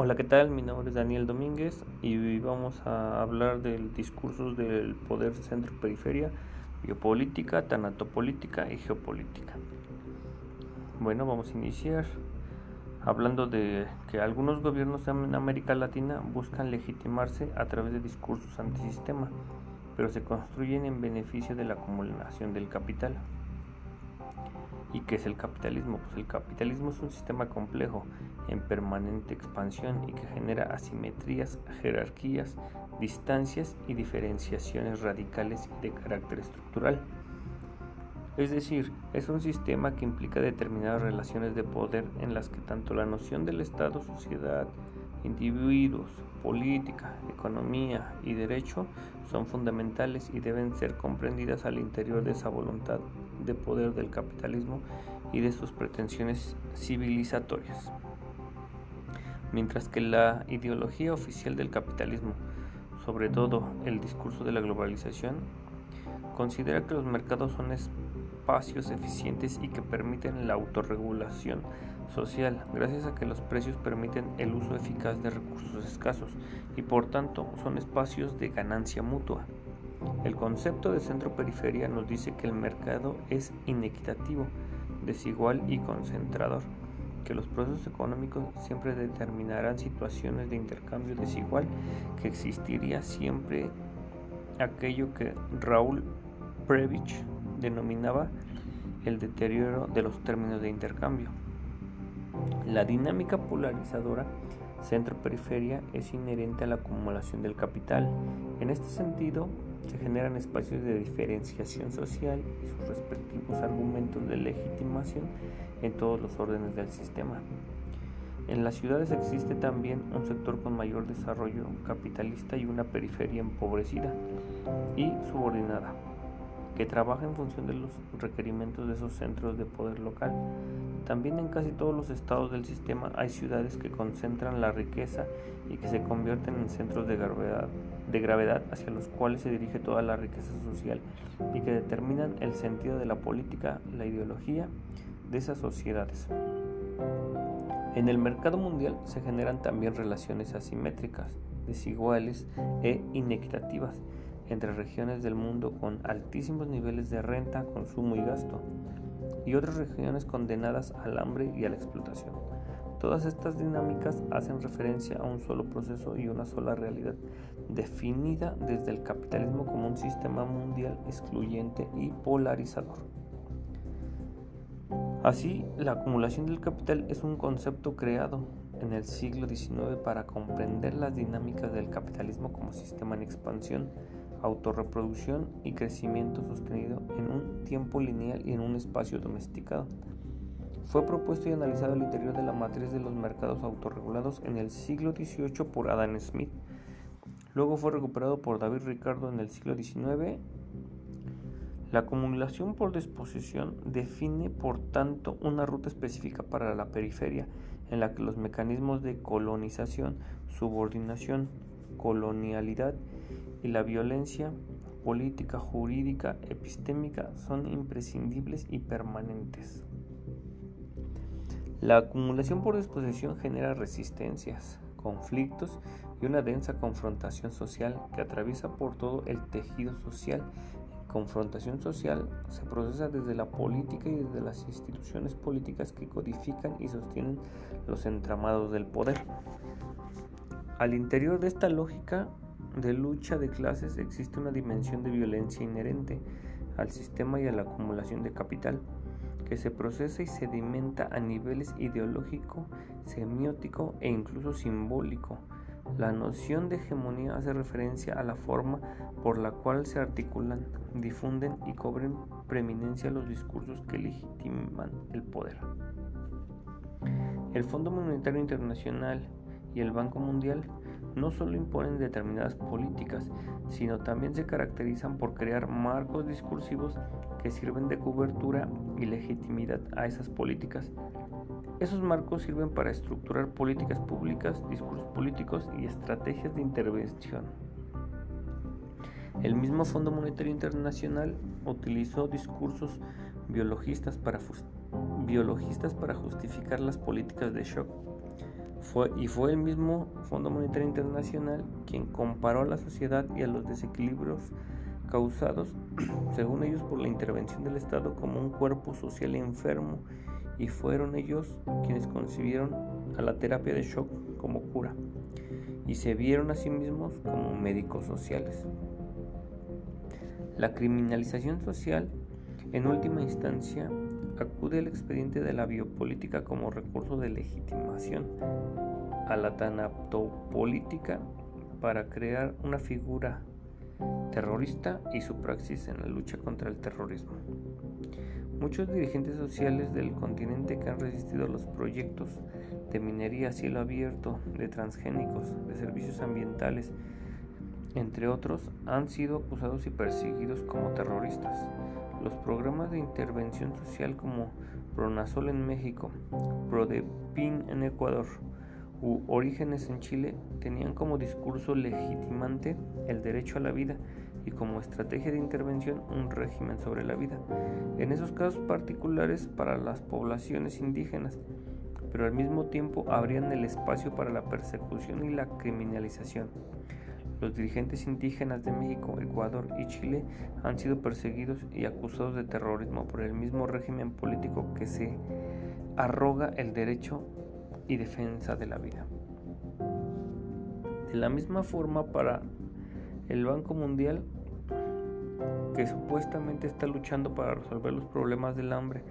Hola, ¿qué tal? Mi nombre es Daniel Domínguez y vamos a hablar del discurso del poder centro-periferia, biopolítica, tanatopolítica y geopolítica. Bueno, vamos a iniciar hablando de que algunos gobiernos en América Latina buscan legitimarse a través de discursos antisistema, pero se construyen en beneficio de la acumulación del capital. ¿Y qué es el capitalismo? Pues el capitalismo es un sistema complejo en permanente expansión y que genera asimetrías, jerarquías, distancias y diferenciaciones radicales de carácter estructural. Es decir, es un sistema que implica determinadas relaciones de poder en las que tanto la noción del Estado, sociedad, individuos, política, economía y derecho son fundamentales y deben ser comprendidas al interior de esa voluntad de poder del capitalismo y de sus pretensiones civilizatorias. Mientras que la ideología oficial del capitalismo, sobre todo el discurso de la globalización, considera que los mercados son espacios eficientes y que permiten la autorregulación social, gracias a que los precios permiten el uso eficaz de recursos escasos y por tanto son espacios de ganancia mutua. El concepto de centro-periferia nos dice que el mercado es inequitativo, desigual y concentrador, que los procesos económicos siempre determinarán situaciones de intercambio desigual, que existiría siempre aquello que Raúl Previch denominaba el deterioro de los términos de intercambio. La dinámica polarizadora centro-periferia es inherente a la acumulación del capital. En este sentido, se generan espacios de diferenciación social y sus respectivos argumentos de legitimación en todos los órdenes del sistema. En las ciudades existe también un sector con mayor desarrollo capitalista y una periferia empobrecida y subordinada que trabaja en función de los requerimientos de esos centros de poder local. También en casi todos los estados del sistema hay ciudades que concentran la riqueza y que se convierten en centros de gravedad, hacia los cuales se dirige toda la riqueza social y que determinan el sentido de la política, la ideología de esas sociedades. En el mercado mundial se generan también relaciones asimétricas, desiguales e inequitativas entre regiones del mundo con altísimos niveles de renta, consumo y gasto, y otras regiones condenadas al hambre y a la explotación. Todas estas dinámicas hacen referencia a un solo proceso y una sola realidad, definida desde el capitalismo como un sistema mundial excluyente y polarizador. Así, la acumulación del capital es un concepto creado en el siglo XIX para comprender las dinámicas del capitalismo como sistema en expansión autorreproducción y crecimiento sostenido en un tiempo lineal y en un espacio domesticado. Fue propuesto y analizado al interior de la matriz de los mercados autorregulados en el siglo XVIII por Adam Smith. Luego fue recuperado por David Ricardo en el siglo XIX. La acumulación por disposición define, por tanto, una ruta específica para la periferia en la que los mecanismos de colonización, subordinación, colonialidad y la violencia política, jurídica, epistémica son imprescindibles y permanentes. La acumulación por disposición genera resistencias, conflictos y una densa confrontación social que atraviesa por todo el tejido social. Confrontación social se procesa desde la política y desde las instituciones políticas que codifican y sostienen los entramados del poder. Al interior de esta lógica de lucha de clases existe una dimensión de violencia inherente al sistema y a la acumulación de capital, que se procesa y sedimenta a niveles ideológico, semiótico e incluso simbólico. La noción de hegemonía hace referencia a la forma por la cual se articulan, difunden y cobren preeminencia los discursos que legitiman el poder. El Fondo Monetario Internacional y el Banco Mundial no solo imponen determinadas políticas, sino también se caracterizan por crear marcos discursivos que sirven de cobertura y legitimidad a esas políticas. Esos marcos sirven para estructurar políticas públicas, discursos políticos y estrategias de intervención. El mismo Fondo Monetario Internacional utilizó discursos biologistas para, biologistas para justificar las políticas de shock Fue, y fue el mismo Fondo Monetario Internacional quien comparó a la sociedad y a los desequilibrios causados, según ellos, por la intervención del Estado como un cuerpo social enfermo y fueron ellos quienes concibieron a la terapia de shock como cura y se vieron a sí mismos como médicos sociales. La criminalización social, en última instancia, acude al expediente de la biopolítica como recurso de legitimación a la tanatopolítica para crear una figura terrorista y su praxis en la lucha contra el terrorismo. Muchos dirigentes sociales del continente que han resistido los proyectos de minería a cielo abierto, de transgénicos, de servicios ambientales, entre otros, han sido acusados y perseguidos como terroristas. Los programas de intervención social como Pronasol en México, Prodepin en Ecuador u Orígenes en Chile tenían como discurso legitimante el derecho a la vida y como estrategia de intervención un régimen sobre la vida, en esos casos particulares para las poblaciones indígenas, pero al mismo tiempo abrían el espacio para la persecución y la criminalización. Los dirigentes indígenas de México, Ecuador y Chile han sido perseguidos y acusados de terrorismo por el mismo régimen político que se arroga el derecho y defensa de la vida. De la misma forma para el Banco Mundial, que supuestamente está luchando para resolver los problemas del hambre,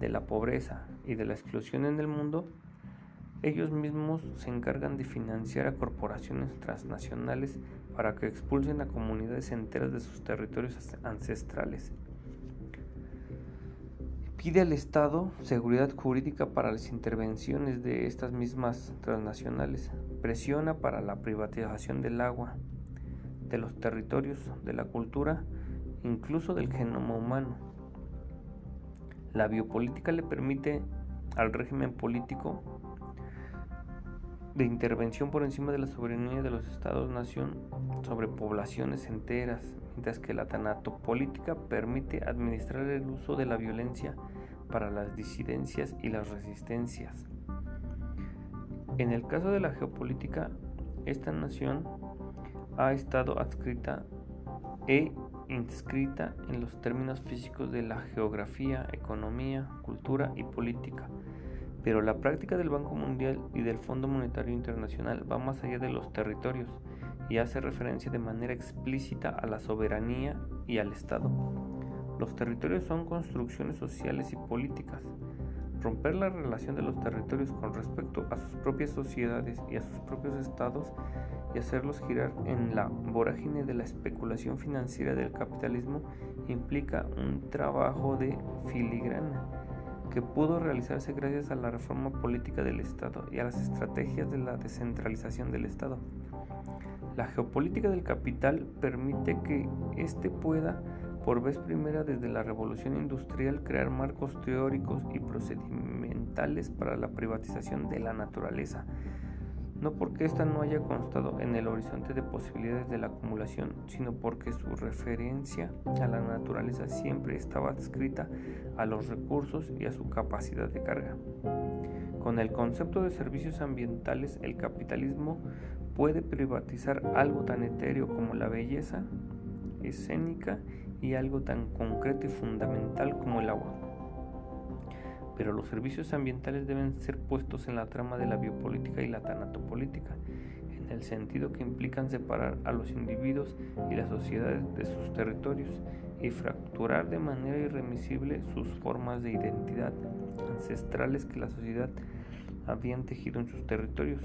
de la pobreza y de la exclusión en el mundo, ellos mismos se encargan de financiar a corporaciones transnacionales para que expulsen a comunidades enteras de sus territorios ancestrales. Pide al Estado seguridad jurídica para las intervenciones de estas mismas transnacionales. Presiona para la privatización del agua, de los territorios, de la cultura, incluso del genoma humano. La biopolítica le permite al régimen político de intervención por encima de la soberanía de los estados-nación sobre poblaciones enteras, mientras que la tanatopolítica permite administrar el uso de la violencia para las disidencias y las resistencias. En el caso de la geopolítica, esta nación ha estado adscrita e inscrita en los términos físicos de la geografía, economía, cultura y política pero la práctica del Banco Mundial y del Fondo Monetario Internacional va más allá de los territorios y hace referencia de manera explícita a la soberanía y al Estado. Los territorios son construcciones sociales y políticas. Romper la relación de los territorios con respecto a sus propias sociedades y a sus propios estados y hacerlos girar en la vorágine de la especulación financiera del capitalismo implica un trabajo de filigrana que pudo realizarse gracias a la reforma política del Estado y a las estrategias de la descentralización del Estado. La geopolítica del capital permite que éste pueda, por vez primera desde la revolución industrial, crear marcos teóricos y procedimentales para la privatización de la naturaleza, no porque ésta no haya constado en el horizonte de posibilidades de la acumulación, sino porque su referencia a la naturaleza siempre estaba adscrita a los recursos y a su capacidad de carga. Con el concepto de servicios ambientales, el capitalismo puede privatizar algo tan etéreo como la belleza escénica y algo tan concreto y fundamental como el agua pero los servicios ambientales deben ser puestos en la trama de la biopolítica y la tanatopolítica, en el sentido que implican separar a los individuos y las sociedades de sus territorios y fracturar de manera irremisible sus formas de identidad ancestrales que la sociedad habían tejido en sus territorios.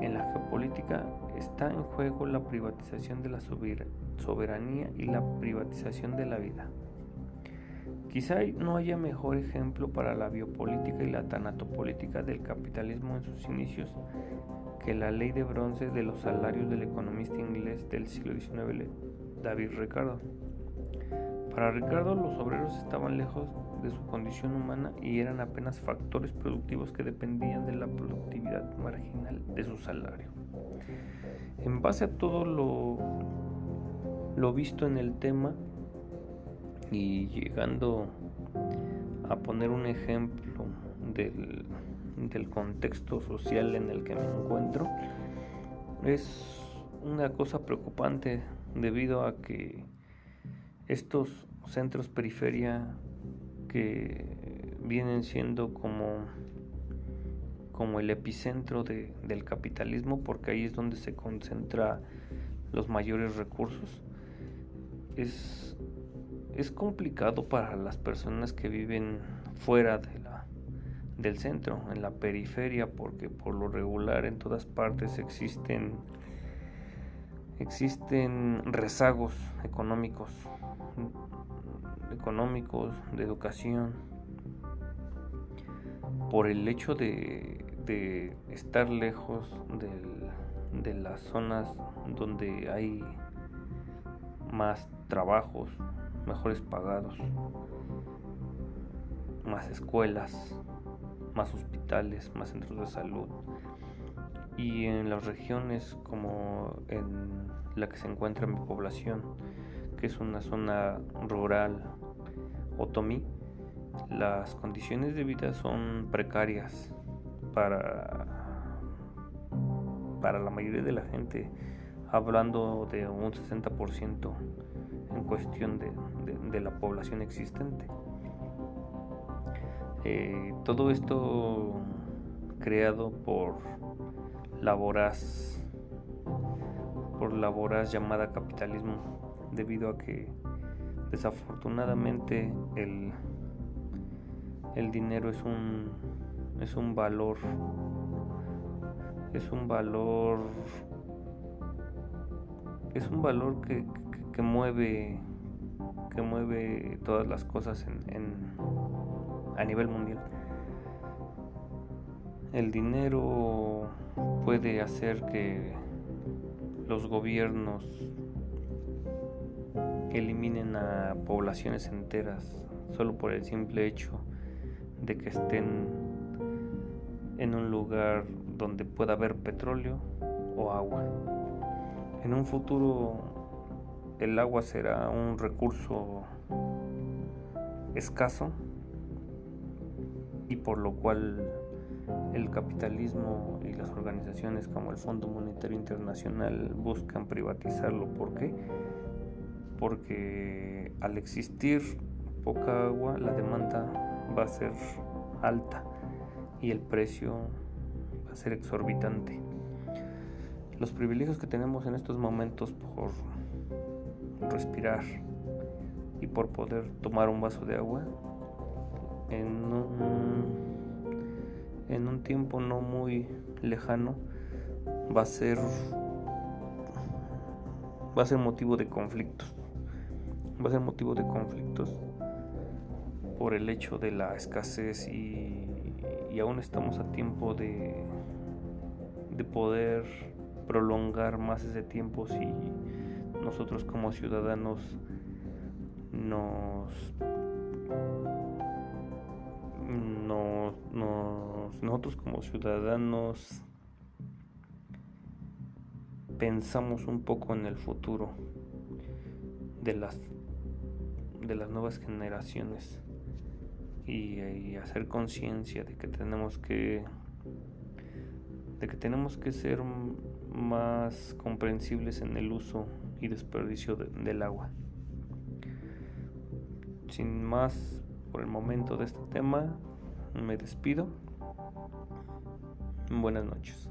En la geopolítica está en juego la privatización de la soberanía y la privatización de la vida. Quizá no haya mejor ejemplo para la biopolítica y la tanatopolítica del capitalismo en sus inicios que la ley de bronce de los salarios del economista inglés del siglo XIX, David Ricardo. Para Ricardo los obreros estaban lejos de su condición humana y eran apenas factores productivos que dependían de la productividad marginal de su salario. En base a todo lo, lo visto en el tema, y llegando a poner un ejemplo del, del contexto social en el que me encuentro es una cosa preocupante debido a que estos centros periferia que vienen siendo como como el epicentro del capitalismo porque ahí es donde se concentra los mayores recursos es, es complicado para las personas que viven fuera de la, del centro, en la periferia, porque por lo regular en todas partes existen existen rezagos económicos económicos de educación por el hecho de, de estar lejos del, de las zonas donde hay más trabajos mejores pagados, más escuelas, más hospitales, más centros de salud. Y en las regiones como en la que se encuentra mi población, que es una zona rural otomí, las condiciones de vida son precarias para, para la mayoría de la gente, hablando de un 60% en cuestión de, la población existente. Eh, todo esto creado por la voraz, por la llamada capitalismo, debido a que desafortunadamente el, el dinero es un, es un valor, es un valor, es un valor que, que mueve que mueve todas las cosas en, a nivel mundial. El dinero puede hacer que los gobiernos eliminen a poblaciones enteras solo por el simple hecho de que estén en un lugar donde pueda haber petróleo o agua. En un futuro el agua será un recurso escaso y por lo cual el capitalismo y las organizaciones como el Fondo Monetario Internacional buscan privatizarlo. ¿Por qué? Porque al existir poca agua la demanda va a ser alta y el precio va a ser exorbitante. Los privilegios que tenemos en estos momentos por respirar y por poder tomar un vaso de agua en un, en un tiempo no muy lejano va a ser va a ser motivo de conflictos. Va a ser motivo de conflictos por el hecho de la escasez y, aún estamos a tiempo de, de poder prolongar más ese tiempo si nosotros como ciudadanos nos, nosotros como ciudadanos pensamos un poco en el futuro de las de las nuevas generaciones y, y hacer conciencia de que tenemos que de que tenemos que ser más comprensibles en el uso y desperdicio del agua. Sin más por el momento de este tema, me despido. Buenas noches.